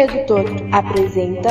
Brinquedo Torto apresenta.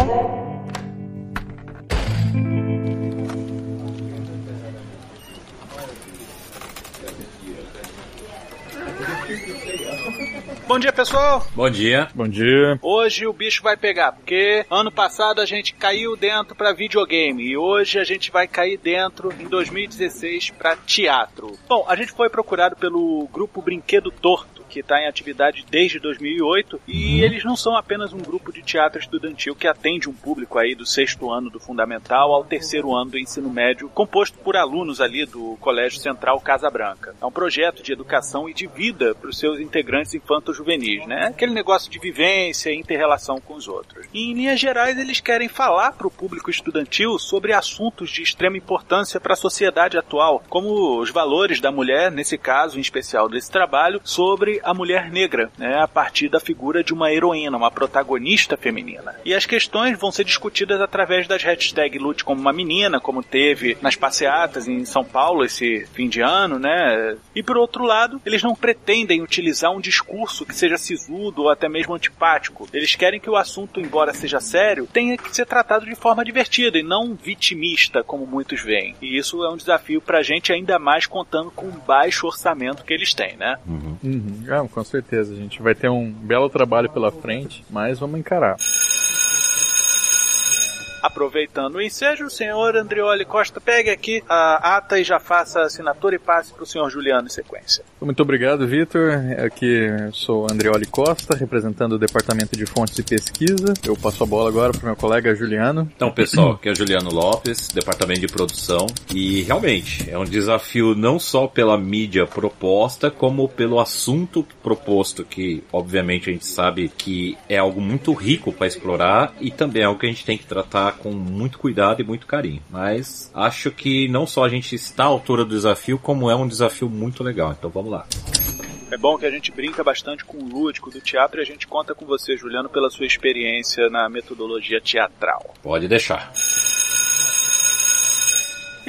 Bom dia, pessoal. Bom dia. Bom dia. Hoje o bicho vai pegar, porque ano passado a gente caiu dentro para videogame e hoje a gente vai cair dentro em 2016 para teatro. Bom, a gente foi procurado pelo grupo Brinquedo Torto que está em atividade desde 2008 e uhum. eles não são apenas um grupo de teatro estudantil que atende um público aí do sexto ano do fundamental ao terceiro ano do ensino médio, composto por alunos ali do Colégio Central Casa Branca. É um projeto de educação e de vida para os seus integrantes infanto-juvenis, né? Aquele negócio de vivência e inter-relação com os outros. E, em linhas gerais, eles querem falar para o público estudantil sobre assuntos de extrema importância para a sociedade atual, como os valores da mulher, nesse caso em especial desse trabalho, sobre a mulher negra, né, a partir da figura de uma heroína, uma protagonista feminina. E as questões vão ser discutidas através das hashtags Lute como uma menina, como teve nas passeatas em São Paulo esse fim de ano, né? E por outro lado, eles não pretendem utilizar um discurso que seja sisudo ou até mesmo antipático. Eles querem que o assunto, embora seja sério, tenha que ser tratado de forma divertida e não vitimista, como muitos veem. E isso é um desafio pra gente, ainda mais contando com o baixo orçamento que eles têm, né? Uhum. Uhum. Ah, com certeza. A gente vai ter um belo trabalho pela frente, mas vamos encarar. Aproveitando o ensejo, o senhor Andrioli Costa pegue aqui a ata e já faça a assinatura e passe para o senhor Juliano em sequência. Muito obrigado, Vitor. Aqui sou Andrioli Costa, representando o Departamento de Fontes e Pesquisa. Eu passo a bola agora para o meu colega Juliano. Então, pessoal, aqui é Juliano Lopes, Departamento de Produção. E realmente é um desafio não só pela mídia proposta, como pelo assunto proposto, que obviamente a gente sabe que é algo muito rico para explorar e também é algo que a gente tem que tratar com muito cuidado e muito carinho. Mas acho que não só a gente está à altura do desafio, como é um desafio muito legal. Então vamos lá. É bom que a gente brinca bastante com o lúdico do teatro e a gente conta com você, Juliano, pela sua experiência na metodologia teatral. Pode deixar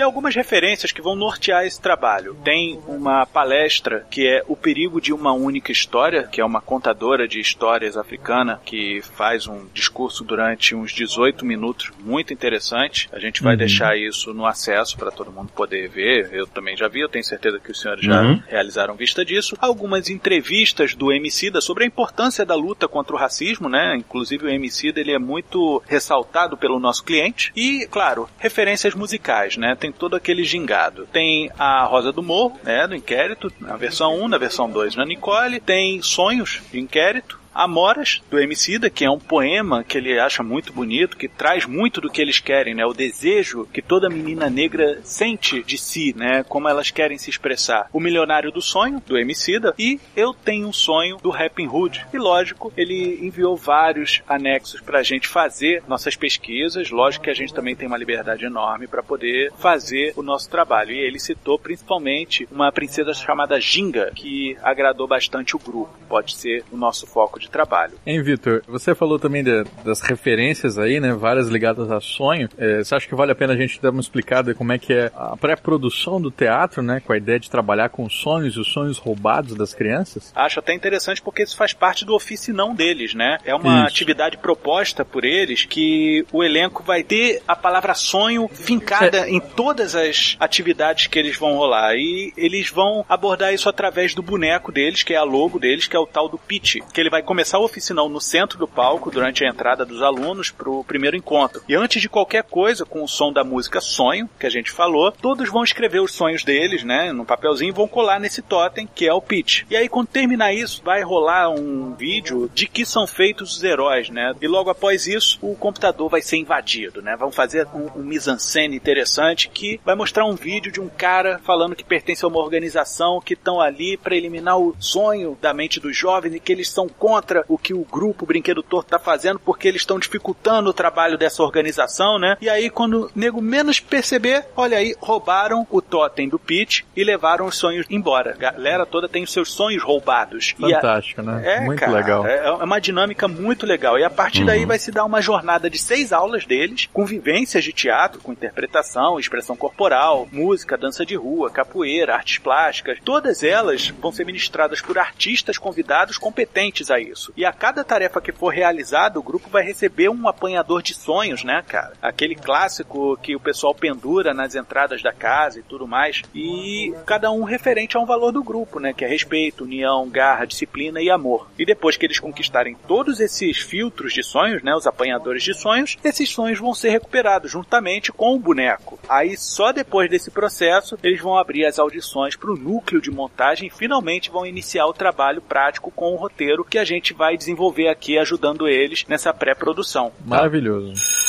e algumas referências que vão nortear esse trabalho. Tem uma palestra que é O Perigo de uma Única História, que é uma contadora de histórias africana que faz um discurso durante uns 18 minutos, muito interessante. A gente vai uhum. deixar isso no acesso para todo mundo poder ver. Eu também já vi, eu tenho certeza que os senhores já uhum. realizaram vista disso. Algumas entrevistas do Emicida sobre a importância da luta contra o racismo, né? Inclusive o Emicida ele é muito ressaltado pelo nosso cliente. E, claro, referências musicais, né? Tem tem todo aquele gingado. Tem a Rosa do Morro, né, do inquérito, na versão 1, na versão 2 na Nicole, tem Sonhos de Inquérito, Amoras, do Emicida, que é um poema que ele acha muito bonito, que traz muito do que eles querem, né? O desejo que toda menina negra sente de si, né? Como elas querem se expressar. O Milionário do Sonho, do Emicida, e Eu Tenho um Sonho, do Rapping Hood. E lógico, ele enviou vários anexos pra gente fazer nossas pesquisas. Lógico que a gente também tem uma liberdade enorme para poder fazer o nosso trabalho. E ele citou principalmente uma princesa chamada Ginga, que agradou bastante o grupo. Pode ser o nosso foco de trabalho. Hein, Vitor? Você falou também de, das referências aí, né? Várias ligadas a sonho. É, você acha que vale a pena a gente dar uma explicada como é que é a pré-produção do teatro, né? Com a ideia de trabalhar com os sonhos e os sonhos roubados das crianças? Acho até interessante porque isso faz parte do ofício não deles, né? É uma isso. atividade proposta por eles que o elenco vai ter a palavra sonho fincada é. em todas as atividades que eles vão rolar. E eles vão abordar isso através do boneco deles, que é a logo deles, que é o tal do pitch, que ele vai começar o oficinal no centro do palco durante a entrada dos alunos para o primeiro encontro. E antes de qualquer coisa, com o som da música Sonho, que a gente falou, todos vão escrever os sonhos deles, né, num papelzinho e vão colar nesse totem, que é o pitch. E aí, quando terminar isso, vai rolar um vídeo de que são feitos os heróis, né? E logo após isso, o computador vai ser invadido, né? Vão fazer um, um mise-en-scène interessante que vai mostrar um vídeo de um cara falando que pertence a uma organização que estão ali para eliminar o sonho da mente dos jovens e que eles são contra contra o que o grupo Brinquedo Torto tá fazendo porque eles estão dificultando o trabalho dessa organização, né? E aí, quando o nego menos perceber, olha aí, roubaram o totem do Pete e levaram os sonhos embora. A galera toda tem os seus sonhos roubados. Fantástico, a... né? É, muito cara, legal. É uma dinâmica muito legal. E a partir uhum. daí vai se dar uma jornada de seis aulas deles, com vivências de teatro, com interpretação, expressão corporal, música, dança de rua, capoeira, artes plásticas. Todas elas vão ser ministradas por artistas convidados competentes a isso. E a cada tarefa que for realizada, o grupo vai receber um apanhador de sonhos, né, cara? Aquele clássico que o pessoal pendura nas entradas da casa e tudo mais. E cada um referente a um valor do grupo, né? Que é respeito, união, garra, disciplina e amor. E depois que eles conquistarem todos esses filtros de sonhos, né? Os apanhadores de sonhos, esses sonhos vão ser recuperados juntamente com o boneco. Aí só depois desse processo eles vão abrir as audições para o núcleo de montagem e finalmente vão iniciar o trabalho prático com o roteiro que a gente vai desenvolver aqui ajudando eles nessa pré-produção. Maravilhoso.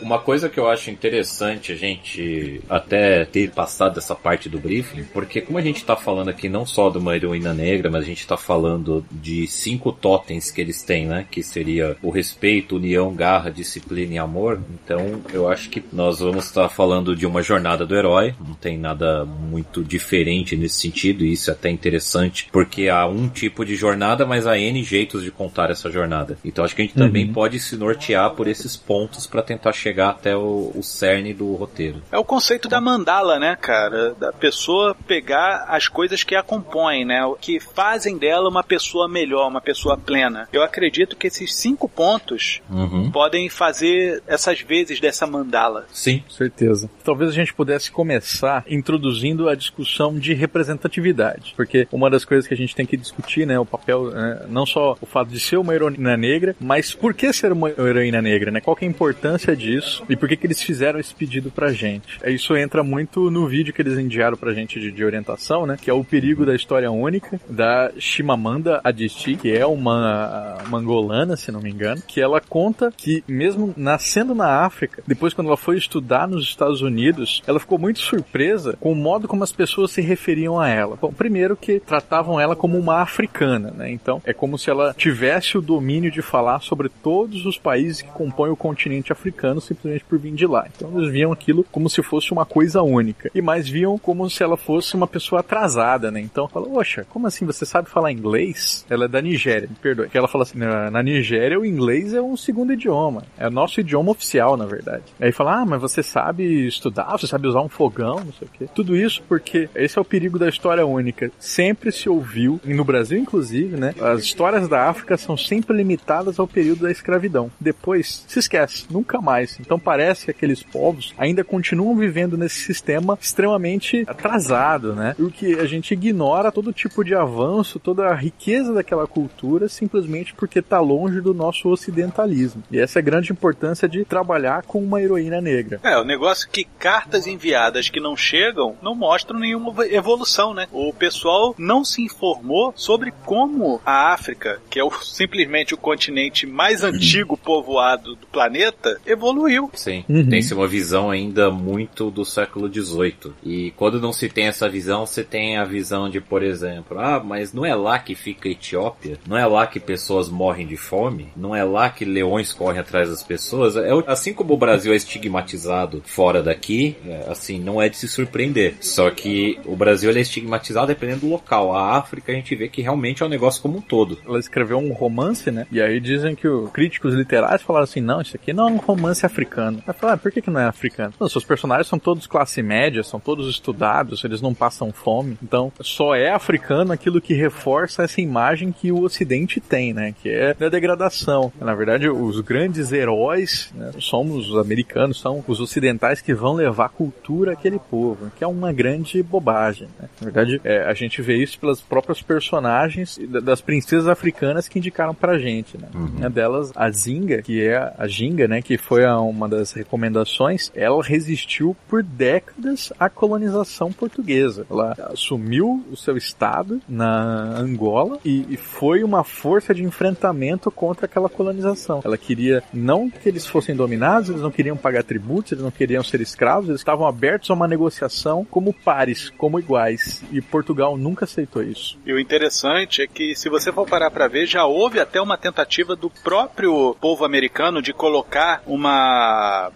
Uma coisa que eu acho interessante a gente até ter passado essa parte do briefing, porque como a gente está falando aqui não só de uma heroína negra, mas a gente está falando de cinco totens que eles têm, né? Que seria o respeito, união, garra, disciplina e amor. Então eu acho que nós vamos estar falando de uma jornada do herói. Não tem nada muito diferente nesse sentido, e isso é até interessante, porque há um tipo de jornada, mas há N jeitos de contar essa jornada. Então acho que a gente também uhum. pode se nortear por esses pontos para tentar chegar chegar até o, o cerne do roteiro. É o conceito da mandala, né, cara? Da pessoa pegar as coisas que a compõem, né? O que fazem dela uma pessoa melhor, uma pessoa plena. Eu acredito que esses cinco pontos uhum. podem fazer essas vezes dessa mandala. Sim, certeza. Talvez a gente pudesse começar introduzindo a discussão de representatividade, porque uma das coisas que a gente tem que discutir, né, o papel, né, não só o fato de ser uma heroína negra, mas por que ser uma heroína negra, né? Qual é a importância disso? Isso e por que, que eles fizeram esse pedido pra gente. É, isso entra muito no vídeo que eles enviaram pra gente de, de orientação, né? Que é o perigo da história única da Shimamanda Adichie, que é uma, uma angolana, se não me engano, que ela conta que mesmo nascendo na África, depois quando ela foi estudar nos Estados Unidos, ela ficou muito surpresa com o modo como as pessoas se referiam a ela. Bom, primeiro que tratavam ela como uma africana, né? Então é como se ela tivesse o domínio de falar sobre todos os países que compõem o continente africano simplesmente por vir de lá. Então eles viam aquilo como se fosse uma coisa única. E mais viam como se ela fosse uma pessoa atrasada, né? Então fala, oxa, como assim você sabe falar inglês? Ela é da Nigéria, me perdoe. Ela fala assim, na, na Nigéria o inglês é um segundo idioma. É o nosso idioma oficial, na verdade. Aí fala, ah, mas você sabe estudar, você sabe usar um fogão, não sei o quê. Tudo isso porque esse é o perigo da história única. Sempre se ouviu, e no Brasil inclusive, né? As histórias da África são sempre limitadas ao período da escravidão. Depois, se esquece, nunca mais. Então parece que aqueles povos ainda continuam vivendo nesse sistema extremamente atrasado, né? O que a gente ignora todo tipo de avanço, toda a riqueza daquela cultura simplesmente porque está longe do nosso ocidentalismo. E essa é a grande importância de trabalhar com uma heroína negra. É, o negócio é que cartas enviadas que não chegam não mostram nenhuma evolução, né? O pessoal não se informou sobre como a África, que é o, simplesmente o continente mais antigo povoado do planeta, evoluiu evoluiu. Sim. Uhum. Tem-se uma visão ainda muito do século XVIII. E quando não se tem essa visão, você tem a visão de, por exemplo, ah, mas não é lá que fica a Etiópia? Não é lá que pessoas morrem de fome? Não é lá que leões correm atrás das pessoas? É, assim como o Brasil é estigmatizado fora daqui, é, assim, não é de se surpreender. Só que o Brasil é estigmatizado dependendo do local. A África a gente vê que realmente é um negócio como um todo. Ela escreveu um romance, né? E aí dizem que os críticos literários falaram assim, não, isso aqui não é um romance africano africano. Aí fala, ah, por que, que não é africano? Não, seus personagens são todos classe média, são todos estudados, eles não passam fome. Então, só é africano aquilo que reforça essa imagem que o Ocidente tem, né? Que é a degradação. Na verdade, os grandes heróis né, somos os americanos, são os ocidentais que vão levar cultura àquele povo, que é uma grande bobagem. Né? Na verdade, é, a gente vê isso pelas próprias personagens das princesas africanas que indicaram pra gente, né? Uhum. Uma delas, a Zinga, que é a Ginga, né? Que foi a, uma das recomendações, ela resistiu por décadas à colonização portuguesa. Ela assumiu o seu estado na Angola e, e foi uma força de enfrentamento contra aquela colonização. Ela queria não que eles fossem dominados, eles não queriam pagar tributos, eles não queriam ser escravos, eles estavam abertos a uma negociação como pares, como iguais. E Portugal nunca aceitou isso. E o interessante é que, se você for parar para ver, já houve até uma tentativa do próprio povo americano de colocar uma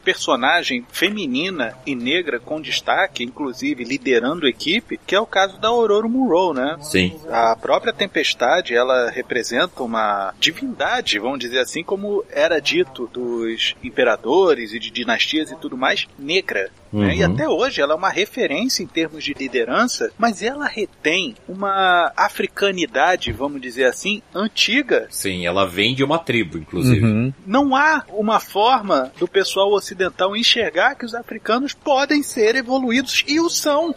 personagem feminina e negra com destaque, inclusive liderando a equipe, que é o caso da Aurora Monroe, né? Sim. A própria Tempestade, ela representa uma divindade, vamos dizer assim, como era dito dos imperadores e de dinastias e tudo mais, negra. Né? E Uhum. até hoje ela é uma referência em termos de liderança, mas ela retém uma africanidade, vamos dizer assim, antiga. Sim, ela vem de uma tribo, inclusive. Uhum. Não há uma forma do pessoal ocidental enxergar que os africanos podem ser evoluídos e o são.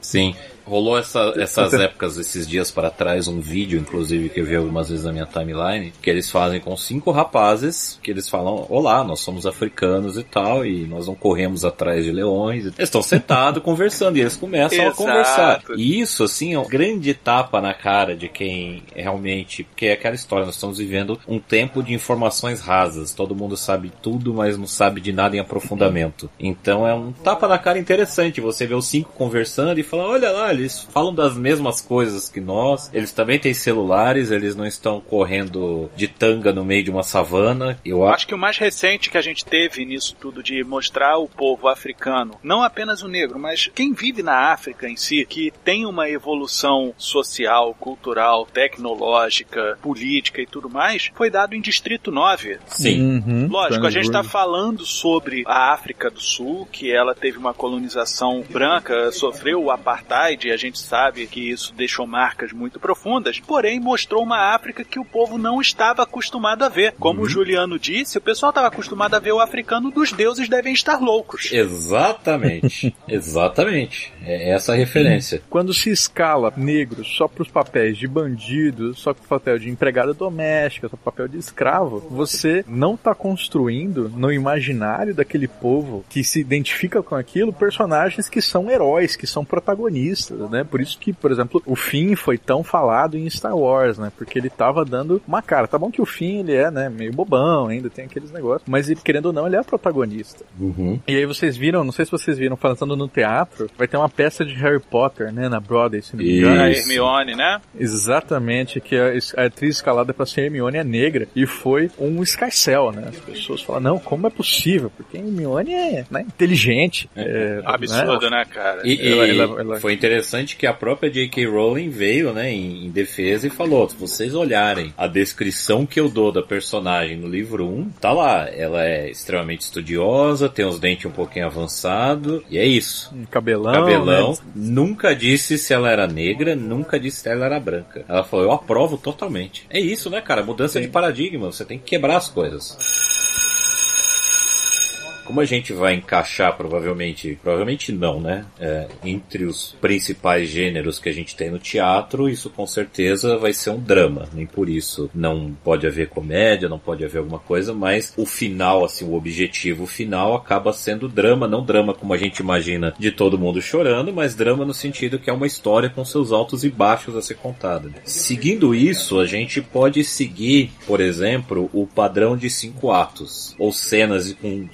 Sim. Rolou essa- essas épocas, esses dias para trás, um vídeo, inclusive, que eu vi algumas vezes na minha timeline, que eles fazem com cinco rapazes, que eles falam, olá, nós somos africanos e tal, e nós não corremos atrás de leões. Eles estão sentados conversando, e eles começam Exato. a conversar. E isso, assim, é um grande tapa na cara de quem realmente, porque é aquela história, nós estamos vivendo um tempo de informações rasas, todo mundo sabe tudo, mas não sabe de nada em aprofundamento. Então é um tapa na cara interessante, você vê os cinco conversando e falar, olha lá, eles falam das mesmas coisas que nós, eles também têm celulares, eles não estão correndo de tanga no meio de uma savana. Eu acho que o mais recente que a gente teve nisso tudo de mostrar o povo africano, não apenas o negro, mas quem vive na África em si, que tem uma evolução social, cultural, tecnológica, política e tudo mais, foi dado em Distrito 9. sim. Uhum. Lógico, a gente está falando sobre a África do Sul, que ela teve uma colonização branca, sofreu o apartheid, e a gente sabe que isso deixou marcas muito profundas, porém mostrou uma África que o povo não estava acostumado a ver. Como o Juliano disse, o pessoal estava acostumado a ver o africano dos deuses devem estar loucos. Exatamente, exatamente. É essa a referência. Quando se escala negro só para os papéis de bandido, só para o papel de empregada doméstica, só para o papel de escravo, você não está construindo no imaginário daquele povo que se identifica com aquilo personagens que são heróis, que são protagonistas, né? Por isso que, por exemplo, o Finn foi tão falado em Star Wars, né? Porque ele tava dando uma cara. Tá bom que o Finn ele é, né, meio bobão, ainda tem aqueles negócios, mas ele, querendo ou não, ele é protagonista. Uhum. E aí vocês viram, não sei se vocês viram, falando no teatro, vai ter uma peça de Harry Potter, né, na Broadway, se não me engano. A. Hermione, né? Exatamente, que a, a atriz escalada pra ser Hermione é negra e foi um escarcel, né? As pessoas falam, não, como é possível? Porque a Hermione é né, inteligente. É, Absurdo, né? né, cara? E, e Ela- ela- ela- foi interessante que a própria J.K. Rowling veio, né, em, em defesa e falou: se vocês olharem a descrição que eu dou da personagem no livro 1, tá lá. Ela é extremamente estudiosa, tem os dentes um pouquinho avançados, e é isso. Um cabelão. Cabelão, né? nunca disse se ela era negra, nunca disse se ela era branca. Ela falou, eu aprovo totalmente. É isso, né, cara? Mudança de paradigma, você tem que quebrar as coisas. Como a gente vai encaixar provavelmente, provavelmente não, né? É, entre os principais gêneros que a gente tem no teatro, isso com certeza vai ser um drama. Nem por isso não pode haver comédia, não pode haver alguma coisa, mas o final, assim, o objetivo final acaba sendo drama, não drama como a gente imagina de todo mundo chorando, mas drama no sentido que é uma história com seus altos e baixos a ser contada. Seguindo isso, a gente pode seguir, por exemplo, o padrão de cinco atos, ou cenas com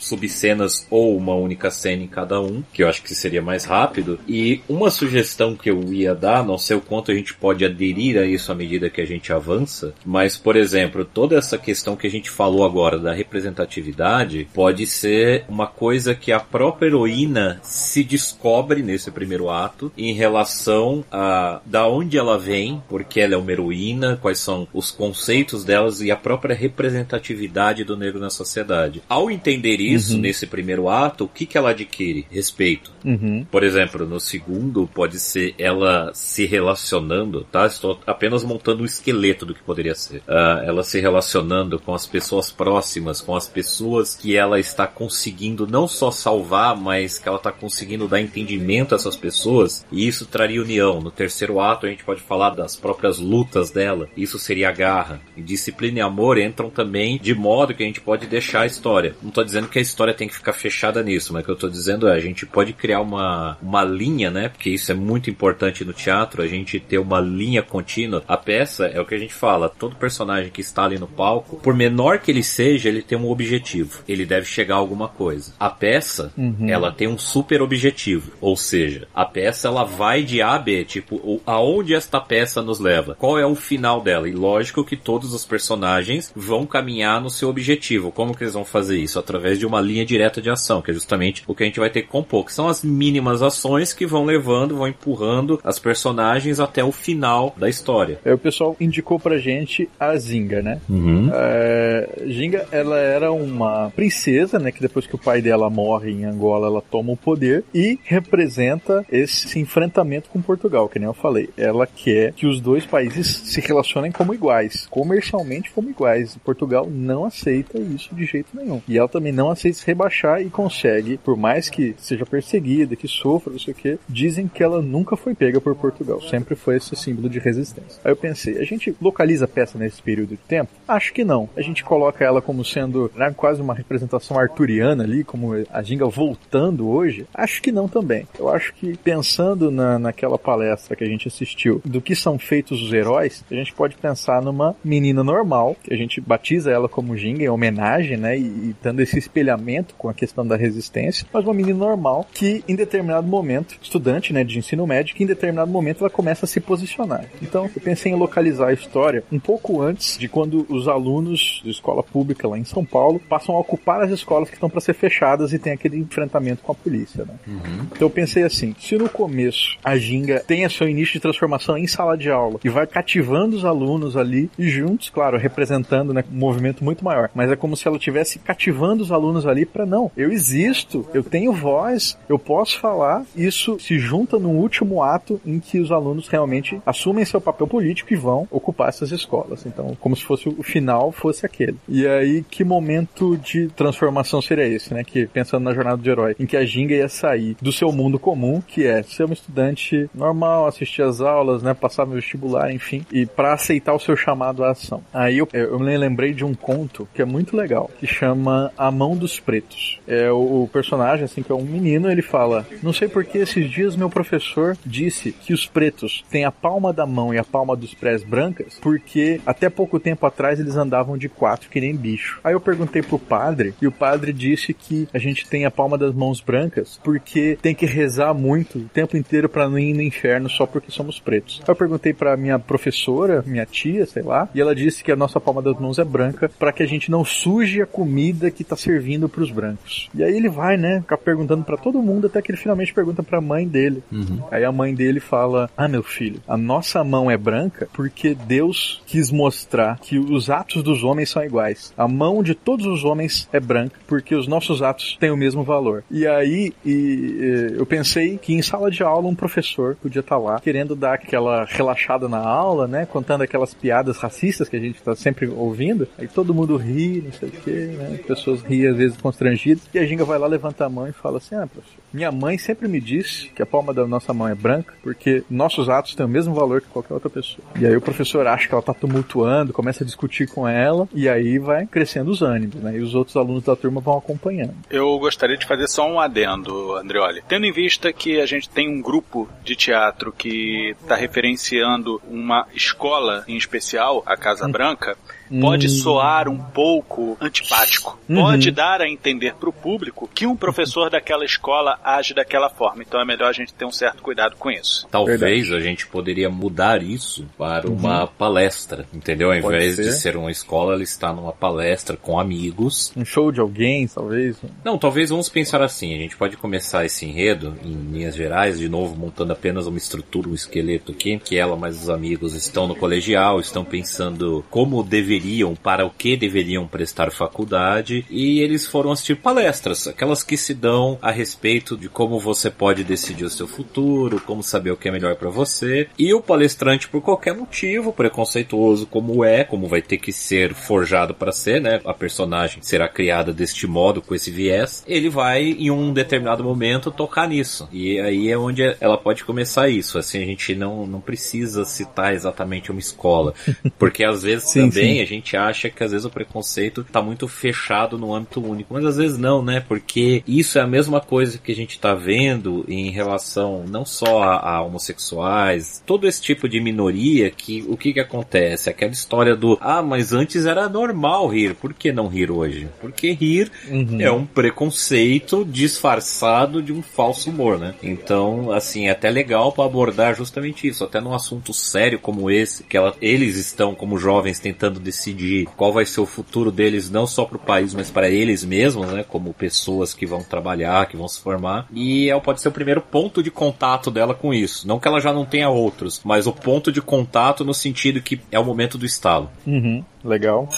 subcenas ou uma única cena em cada um, que eu acho que seria mais rápido. E uma sugestão que eu ia dar, não sei o quanto a gente pode aderir a isso à medida que a gente avança, mas, por exemplo, toda essa questão que a gente falou agora da representatividade pode ser uma coisa que a própria heroína se descobre nesse primeiro ato em relação a da onde ela vem, porque ela é uma heroína, quais são os conceitos delas e a própria representatividade do negro na sociedade. Ao entender isso, nesse nesse primeiro ato, o que, que ela adquire? Respeito. Uhum. Por exemplo, no segundo pode ser ela se relacionando, tá? Estou apenas montando um esqueleto do que poderia ser. Uh, ela se relacionando com as pessoas próximas, com as pessoas que ela está conseguindo não só salvar, mas que ela está conseguindo dar entendimento a essas pessoas. E isso traria união. No terceiro ato a gente pode falar das próprias lutas dela. Isso seria a garra. E disciplina e amor entram também de modo que a gente pode deixar a história. Não estou dizendo que a história tem que ficar fechada nisso, mas o que eu estou dizendo é a gente pode criar uma, uma linha, né? Porque isso é muito importante no teatro, a gente ter uma linha contínua. A peça é o que a gente fala, todo personagem que está ali no palco, por menor que ele seja, ele tem um objetivo. Ele deve chegar a alguma coisa. A peça, uhum. ela tem um super objetivo, ou seja, a peça ela vai de A a B, tipo, aonde esta peça nos leva? Qual é o final dela? E lógico que todos os personagens vão caminhar no seu objetivo. Como que eles vão fazer isso? Através de uma linha direta de ação, que é justamente o que a gente vai ter que compor, que são as mínimas ações que vão levando, vão empurrando as personagens até o final da história. Aí o pessoal indicou pra gente a Zinga, né? Uhum. É, Zinga, ela era uma princesa, né? Que depois que o pai dela morre em Angola, ela toma o poder e representa esse enfrentamento com Portugal, que nem eu falei. Ela quer que os dois países se relacionem como iguais, comercialmente como iguais. Portugal não aceita isso de jeito nenhum. E ela também não aceita rebaixar e consegue, por mais que seja perseguida, que sofra, não sei o dizem que ela nunca foi pega por Portugal. Sempre foi esse símbolo de resistência. Aí eu pensei, a gente localiza a peça nesse período de tempo? Acho que não. A gente coloca ela como sendo né, quase uma representação arturiana ali, como a Ginga voltando hoje? Acho que não também. Eu acho que pensando na, naquela palestra que a gente assistiu do que são feitos os heróis, a gente pode pensar numa menina normal, que a gente batiza ela como Ginga em homenagem, né, e, e dando esse espelhamento com a questão da resistência, mas uma menina normal que em determinado momento, estudante, né, de ensino médio, que em determinado momento ela começa a se posicionar. Então, eu pensei em localizar a história um pouco antes de quando os alunos de escola pública lá em São Paulo passam a ocupar as escolas que estão para ser fechadas e tem aquele enfrentamento com a polícia, né? Uhum. Então eu pensei assim, se no começo a Ginga tem seu início de transformação em sala de aula e vai cativando os alunos ali e juntos, claro, representando né, um movimento muito maior, mas é como se ela estivesse cativando os alunos ali para não, eu existo, eu tenho voz, eu posso falar, isso se junta num último ato em que os alunos realmente assumem seu papel político e vão ocupar essas escolas. Então, como se fosse o final fosse aquele. E aí, que momento de transformação seria esse, né? Que pensando na jornada do herói, em que a Ginga ia sair do seu mundo comum, que é ser uma estudante normal, assistir as aulas, né? Passar no vestibular, enfim, e para aceitar o seu chamado à ação. Aí eu, eu me lembrei de um conto que é muito legal, que chama A Mão dos Pretos. É o, o personagem, assim, que é um menino, ele fala: Não sei por que esses dias meu professor disse que os pretos têm a palma da mão e a palma dos pés brancas, porque até pouco tempo atrás eles andavam de quatro que nem bicho. Aí eu perguntei pro padre, e o padre disse que a gente tem a palma das mãos brancas porque tem que rezar muito o tempo inteiro para não ir no inferno só porque somos pretos. Aí eu perguntei para minha professora, minha tia, sei lá, e ela disse que a nossa palma das mãos é branca para que a gente não suje a comida que tá servindo pros brancos. E aí ele vai, né, ficar perguntando para todo mundo até que ele finalmente pergunta para a mãe dele. Uhum. Aí a mãe dele fala: "Ah, meu filho, a nossa mão é branca porque Deus quis mostrar que os atos dos homens são iguais. A mão de todos os homens é branca porque os nossos atos têm o mesmo valor." E aí e, eu pensei que em sala de aula um professor podia estar tá lá querendo dar aquela relaxada na aula, né, contando aquelas piadas racistas que a gente está sempre ouvindo. Aí todo mundo ri, não sei o que, né? Pessoas riem às vezes constrangidas. E a Ginga vai lá, levanta a mão e fala assim: "Ah, professor, minha mãe sempre me disse que a palma da nossa mão é branca porque nossos atos têm o mesmo valor que qualquer outra pessoa. E aí o professor acha que ela tá tumultuando, começa a discutir com ela e aí vai crescendo os ânimos, né? E os outros alunos da turma vão acompanhando. Eu gostaria de fazer só um adendo, Andreoli. Tendo em vista que a gente tem um grupo de teatro que está referenciando uma escola em especial, a Casa Branca, pode soar um pouco antipático. Uhum. Pode dar a entender para o público que um professor daquela escola age daquela forma. Então é melhor a gente ter um certo cuidado com isso. Talvez Verdade. a gente poderia mudar isso para uhum. uma palestra, entendeu? Ao invés de ser uma escola, ela está numa palestra com amigos. Um show de alguém, talvez? Não, talvez vamos pensar assim. A gente pode começar esse enredo em linhas gerais, de novo, montando apenas uma estrutura, um esqueleto aqui, que ela mais os amigos estão no colegial, estão pensando como deveriam, para o que deveriam prestar faculdade, e eles foram assistir palestras, aquelas que se dão a respeito de como você pode decidir o seu futuro, como saber o que é melhor para você, e o palestrante, por qualquer motivo, preconceituoso como é, como vai ter que ser forjado para ser, né? A personagem será criada deste modo, com esse viés, ele vai, em um determinado momento, tocar nisso. E aí é onde ela pode começar isso. Assim, a gente não, não precisa citar exatamente uma escola. Porque às vezes sim, também sim. a gente acha que às vezes o preconceito está muito fechado no âmbito único. Mas às vezes não, né? Porque isso é a mesma coisa que a gente está vendo em relação não só a, a, homossexuais, todo esse tipo de minoria que o que que acontece? Aquela história do ah, mas antes era normal rir, por que não rir hoje? Porque rir uhum. é um preconceito disfarçado de um falso humor, né? Então, assim, é até legal para abordar justamente isso, até num assunto sério como esse, que ela, eles estão como jovens tentando decidir qual vai ser o futuro deles não só para o país, mas para eles mesmos, né, como pessoas que vão trabalhar, que vão se formar. E é, pode ser o primeiro ponto de contato dela com isso. Não que ela já não tenha outros, mas o ponto de contato no sentido que é o momento do estalo. Uhum, legal.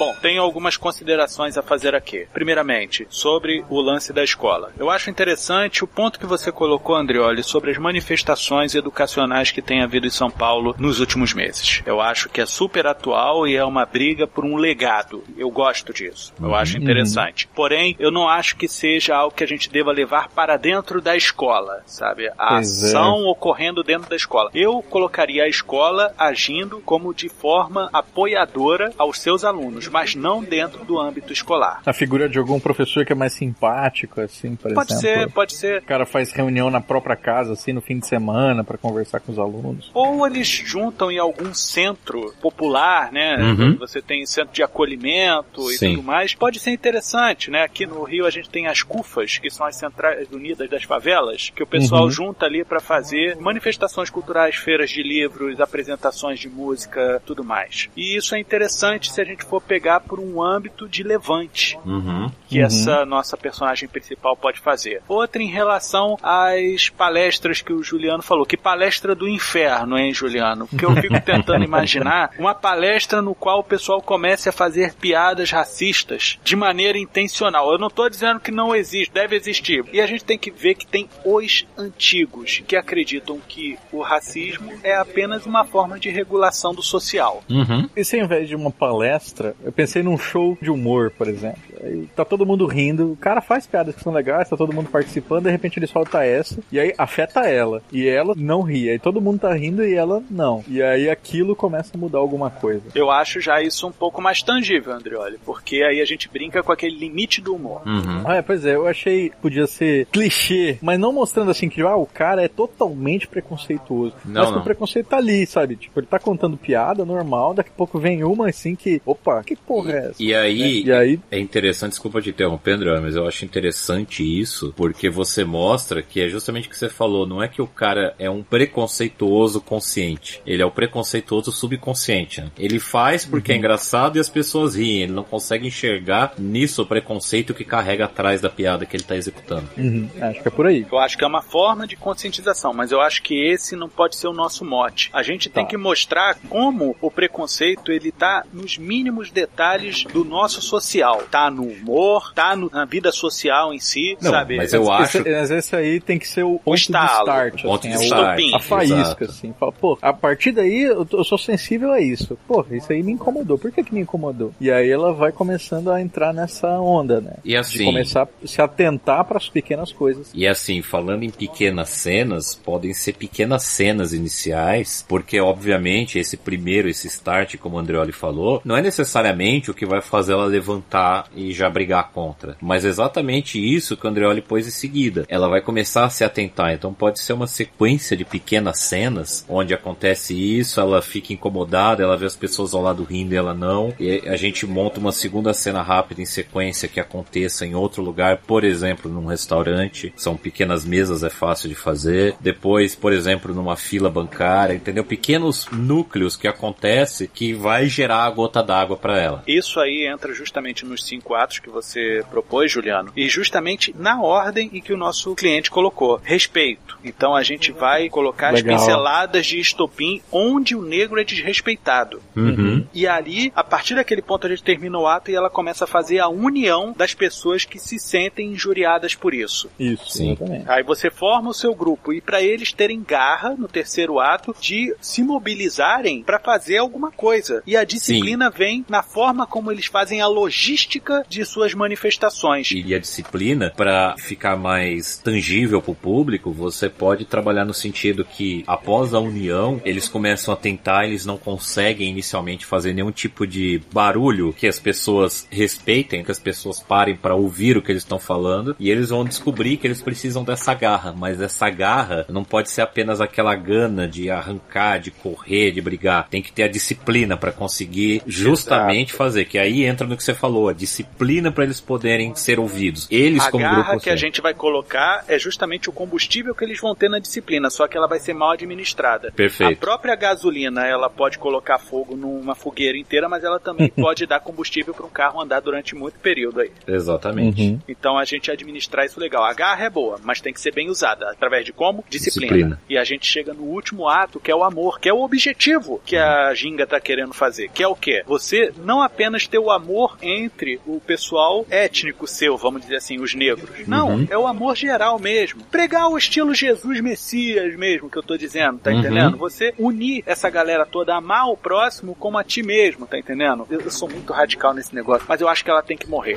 Bom, tenho algumas considerações a fazer aqui. Primeiramente, sobre o lance da escola. Eu acho interessante o ponto que você colocou, Andrioli, sobre as manifestações educacionais que tem havido em São Paulo nos últimos meses. Eu acho que é super atual e é uma briga por um legado. Eu gosto disso. Eu acho uhum. interessante. Porém, eu não acho que seja algo que a gente deva levar para dentro da escola, sabe? A pois é. ação é. ocorrendo dentro da escola. Eu colocaria a escola agindo como de forma apoiadora aos seus alunos mas não dentro do âmbito escolar. A figura de algum professor que é mais simpático, assim, por pode exemplo. Pode ser, pode ser. O cara faz reunião na própria casa, assim, no fim de semana, para conversar com os alunos. Ou eles juntam em algum centro popular, né? Uhum. Você tem centro de acolhimento Sim. e tudo mais. Pode ser interessante, né? Aqui no Rio a gente tem as CUFAS, que são as Centrais Unidas das Favelas, que o pessoal uhum. junta ali para fazer manifestações culturais, feiras de livros, apresentações de música, tudo mais. E isso é interessante se a gente for pegar pegar por um âmbito de levante uhum, que uhum. essa nossa personagem principal pode fazer. Outra em relação às palestras que o Juliano falou. Que palestra do inferno, hein, Juliano? Porque eu fico tentando imaginar uma palestra no qual o pessoal comece a fazer piadas racistas de maneira intencional. Eu não estou dizendo que não existe, deve existir. E a gente tem que ver que tem os antigos que acreditam que o racismo é apenas uma forma de regulação do social. Uhum. E se ao invés de uma palestra, eu pensei num show de humor, por exemplo. Aí tá todo mundo rindo, o cara faz piadas que são legais, tá todo mundo participando, de repente ele solta essa, e aí afeta ela. E ela não ri. Aí todo mundo tá rindo e ela não. E aí aquilo começa a mudar alguma coisa. Eu acho já isso um pouco mais tangível, Andrioli, porque aí a gente brinca com aquele limite do humor. Uhum. Ah, é, pois é, eu achei podia ser clichê, mas não mostrando assim que ah, o cara é totalmente preconceituoso. Não, mas não. que o preconceito tá ali, sabe? Tipo, ele tá contando piada normal, daqui a pouco vem uma assim que, opa, que porra é essa? E aí, né? e aí... é interessante, desculpa te interromper, André, mas eu acho interessante isso, porque você mostra que é justamente o que você falou, não é que o cara é um preconceituoso consciente, ele é o preconceituoso subconsciente. Né? Ele faz porque é uhum. é engraçado e as pessoas riem, ele não consegue enxergar nisso o preconceito que carrega atrás da piada que ele está executando. Uhum. Acho que é por aí. Eu acho que é uma forma de conscientização, mas eu acho que esse não pode ser o nosso mote. A gente tem tá. que mostrar como o preconceito ele tá nos mínimos detalhes do nosso social. Tá no humor, tá no, na vida social em si, Não, sabe? Mas eu acho. Esse, mas esse aí tem que ser o ponto o estalo, de start. O ponto assim, de é start. A faísca, Exato. assim. Fala, pô, a partir daí eu, eu, sou sensível a isso. Pô, isso aí me incomodou. Por que que me incomodou? E aí ela vai começando a entrar nessa onda, né? E assim. De começar a se atentar para as pequenas coisas. E assim, falando em pequenas cenas, podem ser pequenas cenas iniciais, porque obviamente esse primeiro, esse start, como o Andreoli falou, não é necessariamente o que vai fazer ela levantar e e já brigar contra. Mas exatamente isso que o Andreoli pôs em seguida. Ela vai começar a se atentar. Então pode ser uma sequência de pequenas cenas onde acontece isso, ela fica incomodada, ela vê as pessoas ao lado rindo e ela não. E a gente monta uma segunda cena rápida em sequência que aconteça em outro lugar, por exemplo, num restaurante. São pequenas mesas, é fácil de fazer. Depois, por exemplo, numa fila bancária, entendeu? Pequenos núcleos que acontece que vai gerar a gota d'água para ela. Isso aí entra justamente nos cinco atos que você propôs, Juliano, e justamente na ordem em que o nosso cliente colocou. Respeito. Então a gente vai colocar Legal. as pinceladas de estopim onde o negro é desrespeitado. Uhum. E ali, a partir daquele ponto, a gente termina o ato e ela começa a fazer a união das pessoas que se sentem injuriadas por isso. Isso, Sim. Exatamente. Aí você forma o seu grupo e para eles terem garra no terceiro ato de se mobilizarem para fazer alguma coisa. E a disciplina Sim. vem na forma como eles fazem a logística de suas manifestações. E a disciplina, para ficar mais tangível para o público, você pode trabalhar no sentido que após a união, eles começam a tentar, eles não conseguem inicialmente fazer nenhum tipo de barulho que as pessoas respeitem, que as pessoas parem para ouvir o que eles estão falando, e eles vão descobrir que eles precisam dessa garra, mas essa garra não pode ser apenas aquela gana de arrancar, de correr, de brigar. Tem que ter a disciplina para conseguir justamente Exato. fazer, que aí entra no que você falou, a disciplina para eles poderem ser ouvidos. Eles a como garra grupo. que a gente vai colocar é justamente o combustível que eles vão ter na disciplina, só que ela vai ser mal administrada. Perfeito. A própria gasolina, ela pode colocar fogo numa fogueira inteira, mas ela também pode dar combustível para um carro andar durante muito período aí. Exatamente. Uhum. Então a gente administrar isso legal. A garra é boa, mas tem que ser bem usada. Através de como? Disciplina. Disciplina. E a gente chega no último ato, que é o amor, que é o objetivo que a Ginga tá querendo fazer. Que é o quê? Você não apenas ter o amor entre o pessoal étnico seu, vamos dizer assim, os negros. Não, uhum. é o amor geral mesmo. Pregar o estilo Jesus Messias mesmo, que eu tô dizendo, tá uhum. entendendo? Você unir essa galera toda, amar o próximo como a ti mesmo, tá entendendo? Eu, eu sou muito radical nesse negócio, mas eu acho que ela tem que morrer.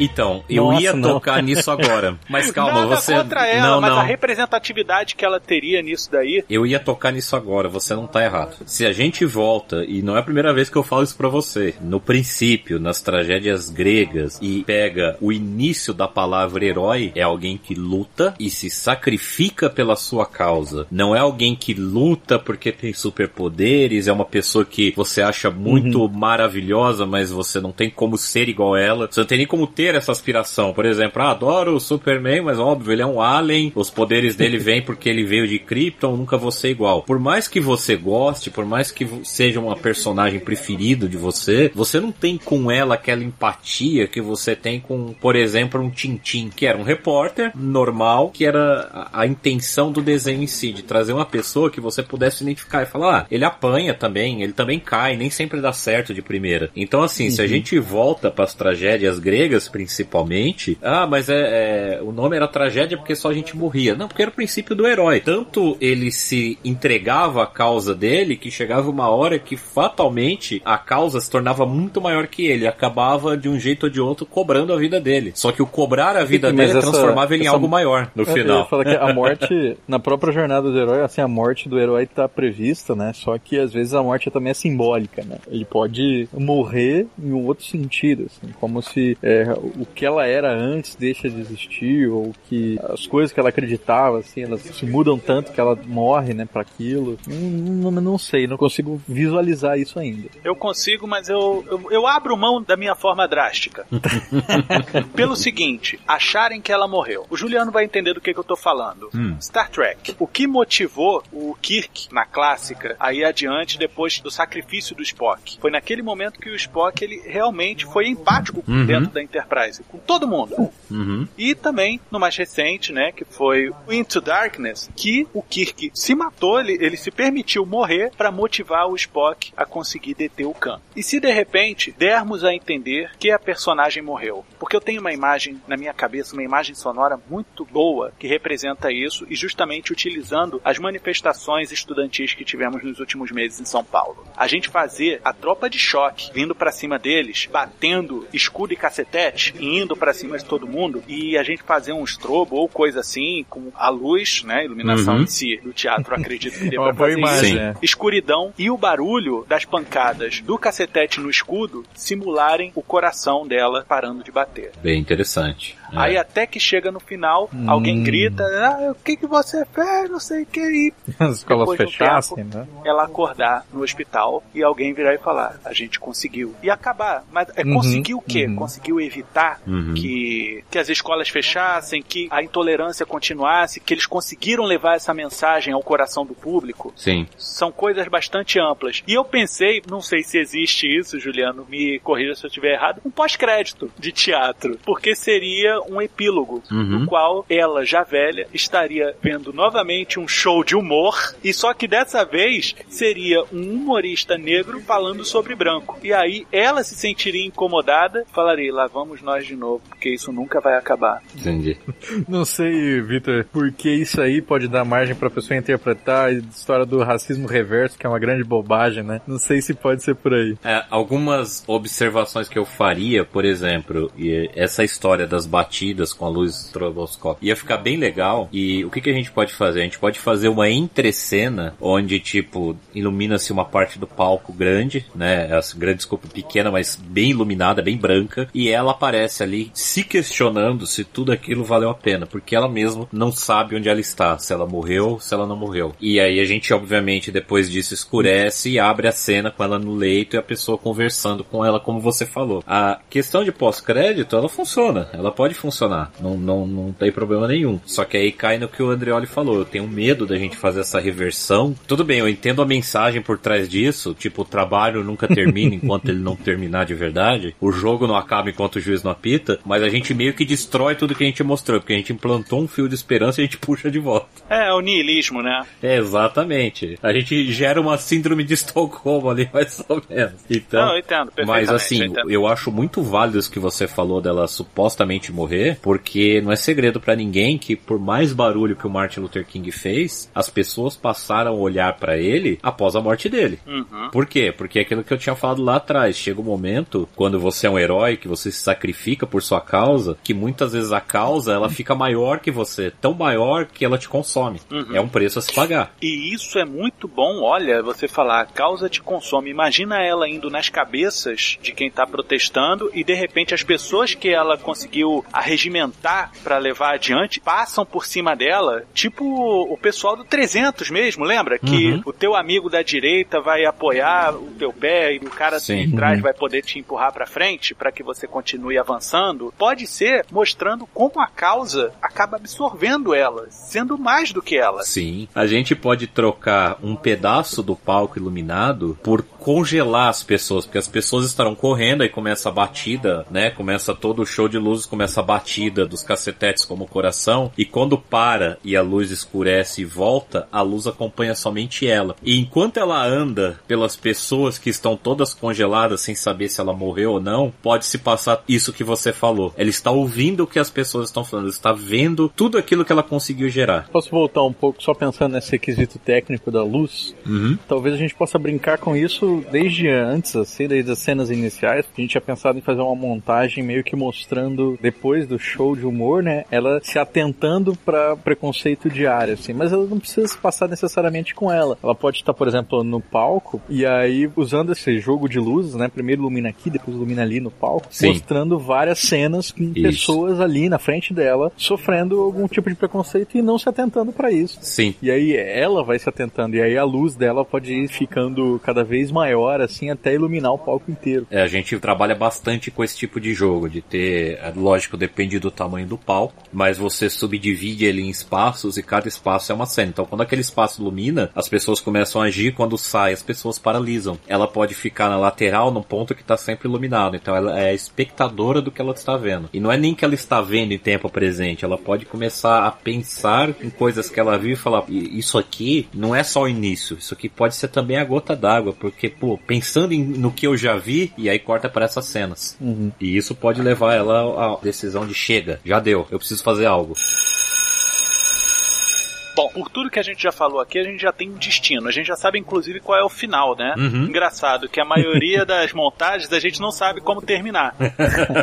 Então, eu Nossa, ia não. tocar nisso agora. Mas calma, Nada você. contra ela, não, mas não. a representatividade que ela teria nisso daí. Eu ia tocar nisso agora, você não tá errado. Se a gente volta, e não é a primeira vez que eu falo isso pra você, no princípio, nas tragédias gregas, e pega o início da palavra herói, é alguém que luta e se sacrifica pela sua causa. Não é alguém que luta porque tem superpoderes, é uma pessoa que você acha muito uhum. maravilhosa, mas você não tem como ser igual a ela. Você não tem nem como ter ter essa aspiração. Por exemplo, ah, adoro o Superman, mas óbvio, ele é um alien, os poderes dele vêm porque ele veio de Krypton, nunca vou ser igual. Por mais que você goste, por mais que seja uma personagem preferido de você, você não tem com ela aquela empatia que você tem com, por exemplo, um Tintin, que era um repórter normal, que era a, a intenção do desenho em si, de trazer uma pessoa que você pudesse identificar e falar, ah, ele apanha também, ele também cai, nem sempre dá certo de primeira. Então, assim, uhum. se a uhum. gente volta para as tragédias gregas, principalmente, ah, mas é, é, o nome era tragédia porque só a gente morria. Não, porque era o princípio do herói. Tanto ele se entregava à causa dele que chegava uma hora que fatalmente a causa se tornava muito maior que ele, acabava de um jeito ou de outro cobrando a vida dele. Só que o cobrar a vida Sim, dele essa, transformava ele em algo maior no final. Eu que a morte, na própria jornada do herói, assim, a morte do herói tá prevista, né? Só que às vezes a morte também é simbólica, né? Ele pode morrer em um outro sentido, assim, como se é, o que ela era antes deixa de existir, ou que as coisas que ela acreditava, assim, elas se mudam tanto que ela morre, né, para aquilo. Não, não, não, sei, não consigo visualizar isso ainda. Eu consigo, mas eu, eu, eu abro mão da minha forma drástica. Pelo seguinte, acharem que ela morreu. O Juliano vai entender do que, que eu tô falando. Hum. Star Trek. O que motivou o Kirk na clássica aí adiante depois do sacrifício do Spock? Foi naquele momento que o Spock ele realmente foi empático uhum. dentro da Enterprise Enterprise, com todo mundo. Uhum. E também, no mais recente, né, que foi Into Darkness, que o Kirk se matou, ele, ele se permitiu morrer para motivar o Spock a conseguir deter o Khan. E se de repente dermos a entender que a personagem morreu? Porque eu tenho uma imagem na minha cabeça, uma imagem sonora muito boa que representa isso e justamente utilizando as manifestações estudantis que tivemos nos últimos meses em São Paulo. A gente fazer a tropa de choque vindo para cima deles, batendo escudo e cacetete, cassete indo para cima de todo mundo e a gente fazer um strobo ou coisa assim, com a luz, né, iluminação Uhum. em si do teatro, acredito que dê pra fazer imagem, isso. é. Escuridão e o barulho das pancadas do cacetete no escudo simularem o coração dela parando de bater. Bem interessante. É. Aí até que chega no final, alguém Hum. grita, ah, o que que você fez, não sei o que, e As escolas de um fechassem, né? ela acordar no hospital e alguém virar e falar, a gente conseguiu. E acabar. Mas é, Uhum, conseguiu o quê? uhum. Conseguiu evitar Uhum. que, que as escolas fechassem, que a intolerância continuasse, que eles conseguiram levar essa mensagem ao coração do público. Sim. São coisas bastante amplas. E eu pensei, não sei se existe isso, Juliano, me corrija se eu estiver errado, um pós-crédito de teatro. Porque seria um epílogo, Uhum. no qual ela, já velha, estaria vendo novamente um show de humor, e só que dessa vez seria um humorista negro falando sobre branco. E aí ela se sentiria incomodada, falaria, lá vamos nós de novo, porque isso nunca vai acabar. Entendi. Não sei, Vitor, porque isso aí pode dar margem pra pessoa interpretar a história do racismo reverso, que é uma grande bobagem, né? Não sei se pode ser por aí. É, algumas observações que eu faria, por exemplo, e essa história das batidas com a luz estroboscópica ia ficar bem legal. E o que, que a gente pode fazer? A gente pode fazer uma entrecena onde, tipo, ilumina-se uma parte do palco grande, né? Essa grande, desculpa, pequena, mas bem iluminada, bem branca. E ela aparece ali se questionando se tudo aquilo valeu a pena. Porque ela mesma não sabe onde ela está. Se ela morreu, se ela não morreu. E aí a gente, obviamente, depois disso escurece e abre a cena com ela no leito e a pessoa conversando com ela, como você falou. A questão de pós-crédito, ela funciona. Ela pode funcionar. Não, não, não tem problema nenhum. Só que aí cai no que o Andreoli falou. Eu tenho medo da gente fazer essa reversão. Tudo bem, eu entendo a mensagem por trás disso. Tipo, o trabalho nunca termina enquanto ele não terminar de verdade. O jogo não acaba enquanto o juiz não apita. Mas a gente meio que destrói tudo que a gente mostrou. Porque a gente implantou um fio de esperança e a gente puxa de volta. É, o niilismo, né? É, exatamente. A gente gera uma síndrome de Estocolmo ali, mais ou menos. Então, Não, eu entendo, mas assim, eu eu acho muito válido isso que você falou dela supostamente morrer, porque não é segredo pra ninguém que por mais barulho que o Martin Luther King fez, as pessoas passaram a olhar pra ele após a morte dele. Uhum. Por quê? Porque é aquilo que eu tinha falado lá atrás. Chega um momento, quando você é um herói, que você se sacrifica por sua causa, que muitas vezes a causa ela fica maior que você, tão maior que ela te consome. Uhum. É um preço a se pagar. E isso é muito bom, olha, você falar, a causa te consome. Imagina ela indo nas cabeças de quem tá protestando e de repente as pessoas que ela conseguiu arregimentar pra levar adiante passam por cima dela, tipo o pessoal do 300 mesmo, lembra? Que Uhum. o teu amigo da direita vai apoiar o teu pé e o cara Sim. de trás Uhum. vai poder te empurrar pra frente pra que você continue avançando. Pode ser mostrando como a causa acaba absorvendo ela, sendo mais do que ela. Sim. A gente pode trocar um pedaço do palco iluminado por congelar as pessoas, porque as pessoas estarão correndo, aí começa a batida, né? Começa todo o show de luzes, começa a batida dos cacetetes como coração, e quando para e a luz escurece e volta, a luz acompanha somente ela. E enquanto ela anda pelas pessoas que estão todas congeladas sem saber se ela morreu ou não, pode se passar isso que você falou. Ela está ouvindo o que as pessoas estão falando, ela está vendo tudo aquilo que ela conseguiu gerar. Posso voltar um pouco só pensando nesse requisito técnico da luz? Uhum. Talvez a gente possa brincar com isso desde antes, assim, desde as cenas iniciais. A gente tinha pensado em fazer uma montagem meio que mostrando, depois do show de humor, né? Ela se atentando para preconceito diário, assim. Mas ela não precisa se passar necessariamente com ela. Ela pode estar, por exemplo, no palco e aí usando esse jogo de luzes, né? Primeiro ilumina aqui, depois ilumina ali no palco, Sim. mostrando várias cenas com Isso. pessoas ali na frente dela sofrendo algum tipo de preconceito e não se atentando para isso. Sim. E aí ela vai se atentando, e aí a luz dela pode ir ficando cada vez maior, assim, até iluminar o palco inteiro. É, a gente trabalha bastante com esse tipo de jogo, de ter, é, lógico, depende do tamanho do palco, mas você subdivide ele em espaços e cada espaço é uma cena. Então, quando aquele espaço ilumina, as pessoas começam a agir, quando sai, as pessoas paralisam. Ela pode ficar na lateral, num ponto que está sempre iluminado. Então, ela é a espectadora do que ela está vendo. E não é nem que ela está vendo em tempo presente, ela pode começar a pensar em coisas que ela viu e falar: "E isso aqui não é só o início, isso aqui pode ser também a gota d'água, porque, pô, pensando em- no que eu já vi, e aí corta para essas cenas. Uhum. E isso pode levar ela à decisão de chega, já deu, eu preciso fazer algo. Bom, por tudo que a gente já falou aqui, a gente já tem um destino. A gente já sabe, inclusive, qual é o final, né? Uhum. Engraçado que a maioria das montagens a gente não sabe como terminar.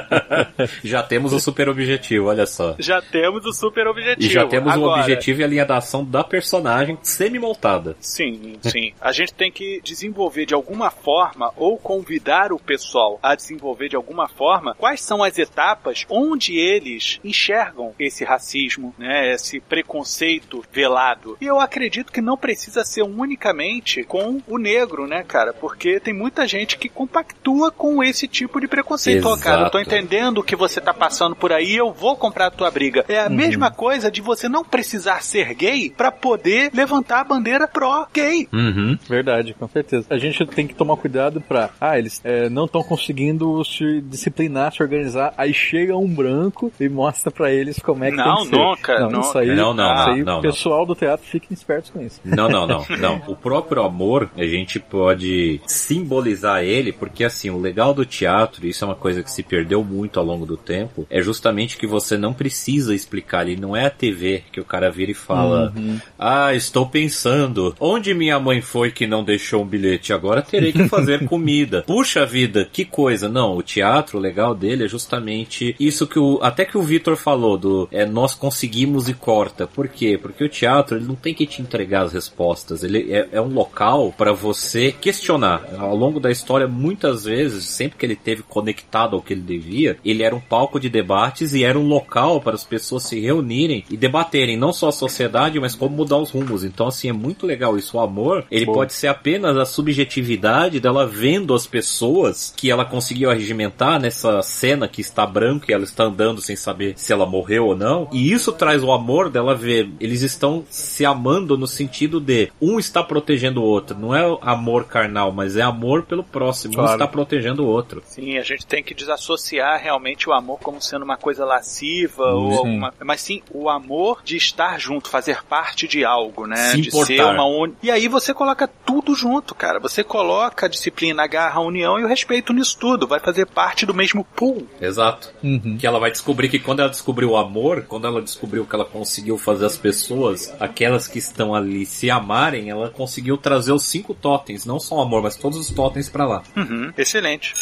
já temos o super objetivo, olha só. Já temos o super objetivo. E já temos Agora, o objetivo e a linha da ação da personagem semi-montada. Sim, sim. A gente tem que desenvolver de alguma forma ou convidar o pessoal a desenvolver de alguma forma quais são as etapas onde eles enxergam esse racismo, né, esse preconceito velado. E eu acredito que não precisa ser unicamente com o negro, né, cara? Porque tem muita gente que compactua com esse tipo de preconceito. Ó, cara, eu tô Exato. entendendo o que você tá passando por aí, eu vou comprar a tua briga. É a mesma coisa de você não precisar ser gay pra poder levantar a bandeira pró-gay. Uhum. Verdade, com certeza. A gente tem que tomar cuidado pra. Ah, eles é, não estão conseguindo se disciplinar, se organizar. Aí chega um branco e mostra pra eles como é que Não, tem que ser. nunca, Não, nunca. isso aí, Não, não, isso aí, não, não, o pessoal do teatro fiquem espertos com isso. Não, não, não, não. O próprio amor, a gente pode simbolizar ele, porque assim, o legal do teatro, isso é uma coisa que se perdeu muito ao longo do tempo, é justamente que você não precisa explicar, ele não é a TV que o cara vira e fala, ah, estou pensando, onde minha mãe foi que não deixou um bilhete? Agora terei que fazer comida. Puxa vida, que coisa. Não, o teatro, o legal dele é justamente isso que o, até que o Vitor falou, do, é, nós conseguimos e corta. Por quê? Porque o teatro, ele não tem que te entregar as respostas, ele é, é um local para você questionar. Ao longo da história, muitas vezes, sempre que ele teve conectado ao que ele devia, ele era um palco de debates e era um local para as pessoas se reunirem e debaterem não só a sociedade, mas como mudar os rumos. Então, assim, é muito legal isso. O amor, ele Boa. pode ser apenas a subjetividade dela vendo as pessoas que ela conseguiu arregimentar nessa cena que está branca e ela está andando sem saber se ela morreu ou não. E isso traz o amor dela ver. Eles estão se amando no sentido de um está protegendo o outro. Não é amor carnal, mas é amor pelo próximo. Um Claro. está protegendo o outro. Sim, a gente tem que desassociar realmente o amor como sendo uma coisa lasciva ou Sim. alguma. Mas sim, o amor de estar junto, fazer parte de algo, né? Se de importar. ser uma uni... E aí você coloca tudo junto, cara. Você coloca a disciplina, a garra, a união e o respeito nisso tudo. Vai fazer parte do mesmo pool. Exato. Uhum. Que ela vai descobrir que quando ela descobriu o amor, quando ela descobriu que ela conseguiu fazer as pessoas, aquelas que estão ali se amarem, ela conseguiu trazer os cinco totens, não só o amor, mas todos os totens pra lá. Uhum, excelente.